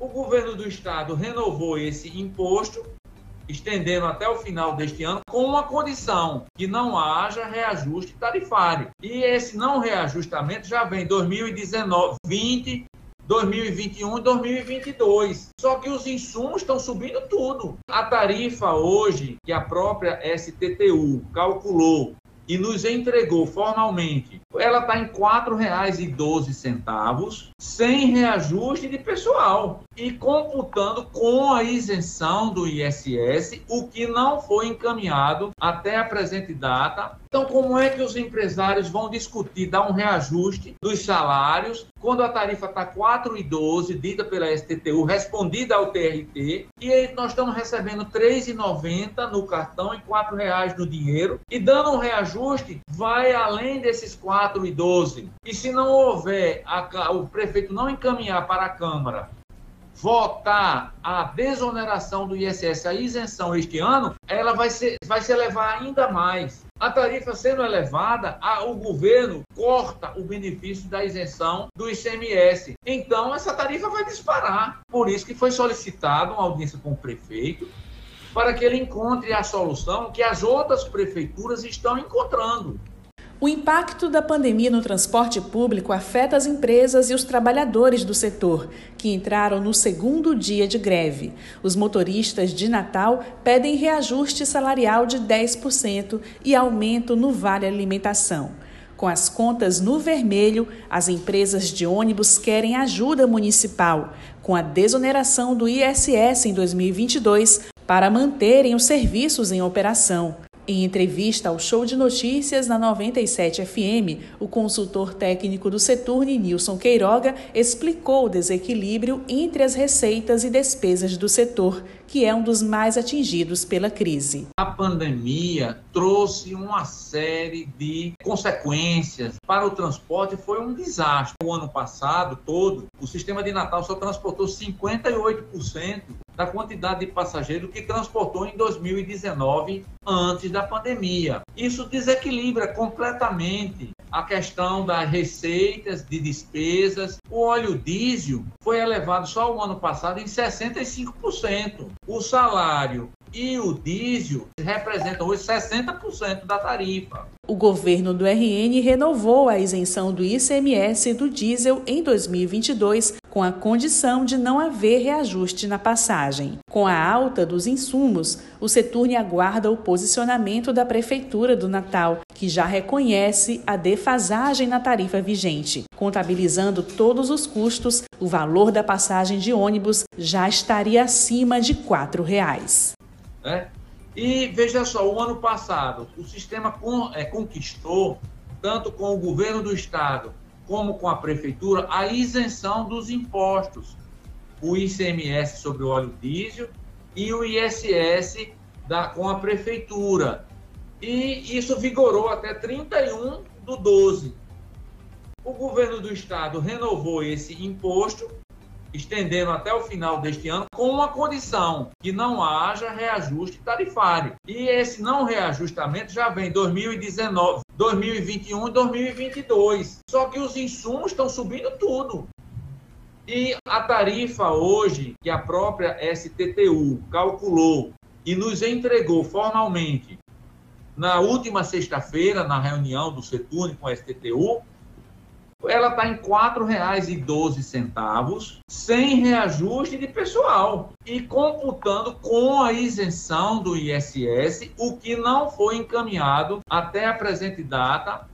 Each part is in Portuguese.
O governo do estado renovou esse imposto, estendendo até o final deste ano, com uma condição, que não haja reajuste tarifário. E esse não reajustamento já vem 2019, 20, 2021 e 2022. Só que os insumos estão subindo tudo. A tarifa hoje, que a própria STTU calculou e nos entregou formalmente, ela está em R$ 4,12, sem reajuste de pessoal e computando com a isenção do ISS, o que não foi encaminhado até a presente data. Então, como é que os empresários vão discutir dar um reajuste dos salários quando a tarifa está 4,12, dita pela STTU, respondida ao TRT, e nós estamos recebendo R$ 3,90 no cartão e R$ 4,00 no dinheiro, e dando um reajuste, vai além desses 4,12. E se não houver, a, o prefeito não encaminhar para a Câmara votar a desoneração do ISS, a isenção este ano, ela vai, ser, vai se elevar ainda mais. A tarifa sendo elevada, a, o governo corta o benefício da isenção do ICMS. Então, essa tarifa vai disparar. Por isso que foi solicitado uma audiência com o prefeito, para que ele encontre a solução que as outras prefeituras estão encontrando. O impacto da pandemia no transporte público afeta as empresas e os trabalhadores do setor, que entraram no segundo dia de greve. Os motoristas de Natal pedem reajuste salarial de 10% e aumento no vale alimentação. Com as contas no vermelho, as empresas de ônibus querem ajuda municipal, com a desoneração do ISS em 2022, para manterem os serviços em operação. Em entrevista ao Show de Notícias na 97 FM, o consultor técnico do Seturne, Nilson Queiroga, explicou o desequilíbrio entre as receitas e despesas do setor, que é um dos mais atingidos pela crise. A pandemia trouxe uma série de consequências para o transporte, foi um desastre. O ano passado todo, o sistema de Natal só transportou 58% da quantidade de passageiros que transportou em 2019 antes da pandemia. Isso desequilibra completamente a questão das receitas, de despesas. O óleo diesel foi elevado só o ano passado em 65%. O salário e o diesel representam hoje 60% da tarifa. O governo do RN renovou a isenção do ICMS do diesel em 2022, com a condição de não haver reajuste na passagem. Com a alta dos insumos, o Seturne aguarda o posicionamento da Prefeitura do Natal, que já reconhece a defasagem na tarifa vigente. Contabilizando todos os custos, o valor da passagem de ônibus já estaria acima de R$ 4,00. Né? E veja só, o ano passado, o sistema con, é, conquistou, tanto com o governo do estado como com a prefeitura, a isenção dos impostos, o ICMS sobre o óleo diesel e o ISS da, com a prefeitura. E isso vigorou até 31 do 12. O governo do estado renovou esse imposto estendendo até o final deste ano, com uma condição, que não haja reajuste tarifário. E esse não reajustamento já vem 2019, 2021 e 2022. Só que os insumos estão subindo tudo. E a tarifa hoje, que a própria STTU calculou e nos entregou formalmente na última sexta-feira, na reunião do Seturne com a STTU, ela está em R$ 4,12, sem reajuste de pessoal e computando com a isenção do ISS, o que não foi encaminhado até a presente data,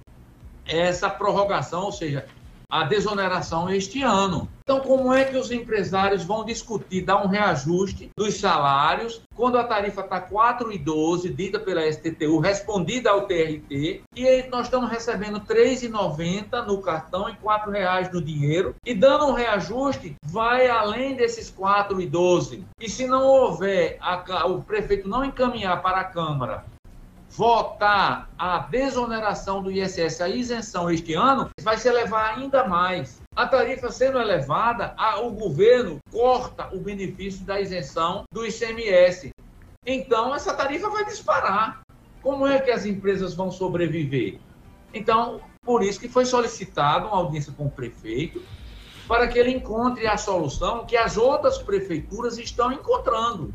essa prorrogação, ou seja, a desoneração este ano. Então, como é que os empresários vão discutir dar um reajuste dos salários quando a tarifa está 4,12, dita pela STTU, respondida ao TRT, e nós estamos recebendo R$ 3,90 no cartão e R$ 4,00 no dinheiro, e dando um reajuste, vai além desses 4,12. E se não houver, a, o prefeito não encaminhar para a Câmara votar a desoneração do ISS, a isenção este ano, vai se elevar ainda mais. A tarifa sendo elevada, a, o governo corta o benefício da isenção do ICMS. Então, essa tarifa vai disparar. Como é que as empresas vão sobreviver? Então, por isso que foi solicitado uma audiência com o prefeito, para que ele encontre a solução que as outras prefeituras estão encontrando.